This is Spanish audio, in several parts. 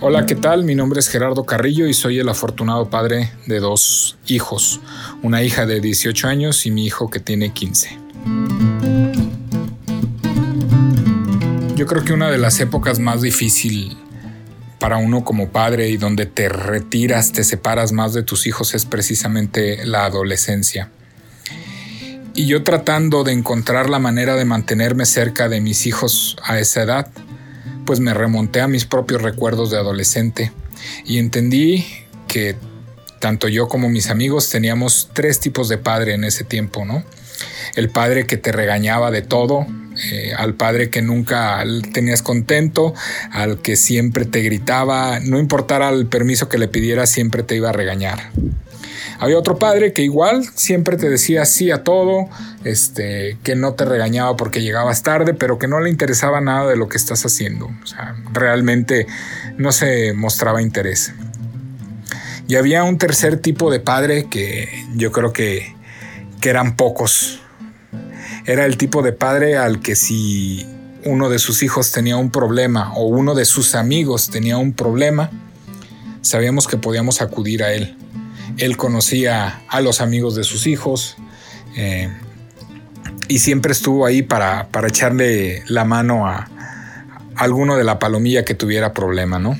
Hola, ¿qué tal? Mi nombre es Gerardo Carrillo y soy el afortunado padre de dos hijos, una hija de 18 años y mi hijo que tiene 15. Yo creo que una de las épocas más difíciles para uno como padre y donde te retiras, te separas más de tus hijos es precisamente la adolescencia. Y yo tratando de encontrar la manera de mantenerme cerca de mis hijos a esa edad, pues me remonté a mis propios recuerdos de adolescente y entendí que tanto yo como mis amigos teníamos tres tipos de padre en ese tiempo, ¿no? El padre que te regañaba de todo, eh, al padre que nunca tenías contento, al que siempre te gritaba, no importara el permiso que le pidiera, siempre te iba a regañar. Había otro padre que igual siempre te decía sí a todo, este, que no te regañaba porque llegabas tarde, pero que no le interesaba nada de lo que estás haciendo. O sea, realmente no se mostraba interés. Y había un tercer tipo de padre que yo creo que, que eran pocos. Era el tipo de padre al que si uno de sus hijos tenía un problema o uno de sus amigos tenía un problema, sabíamos que podíamos acudir a él. Él conocía a los amigos de sus hijos eh, y siempre estuvo ahí para, echarle la mano a, alguno de la palomilla que tuviera problema, ¿no?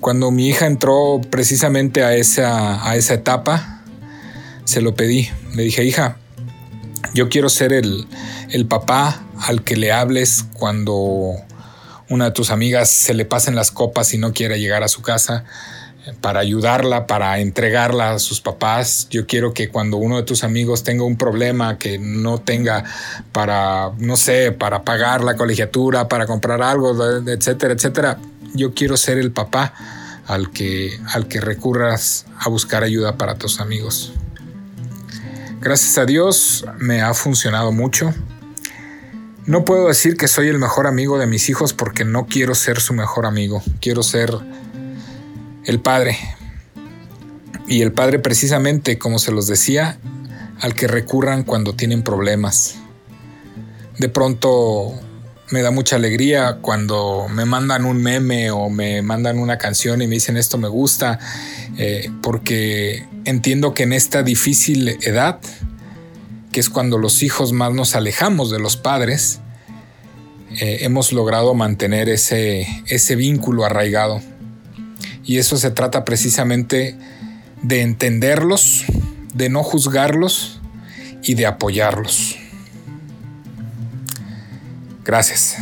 Cuando mi hija entró precisamente a esa, a esa etapa, se lo pedí. Le dije, hija, yo quiero ser el, el papá al que le hables cuando una de tus amigas se le pasen las copas y no quiera llegar a su casa para ayudarla, para entregarla a sus papás. Yo quiero que cuando uno de tus amigos tenga un problema, que no tenga para, no sé, para pagar la colegiatura, para comprar algo, etcétera, etcétera, yo quiero ser el papá al que, al que recurras a buscar ayuda para tus amigos. Gracias a Dios me ha funcionado mucho. No puedo decir que soy el mejor amigo de mis hijos porque no quiero ser su mejor amigo. Quiero ser el Padre. Y el Padre precisamente, como se los decía, al que recurran cuando tienen problemas. De pronto me da mucha alegría cuando me mandan un meme o me mandan una canción y me dicen esto me gusta, eh, porque entiendo que en esta difícil edad, que es cuando los hijos más nos alejamos de los padres, eh, hemos logrado mantener ese, ese vínculo arraigado. Y eso se trata precisamente de entenderlos, de no juzgarlos y de apoyarlos. Gracias.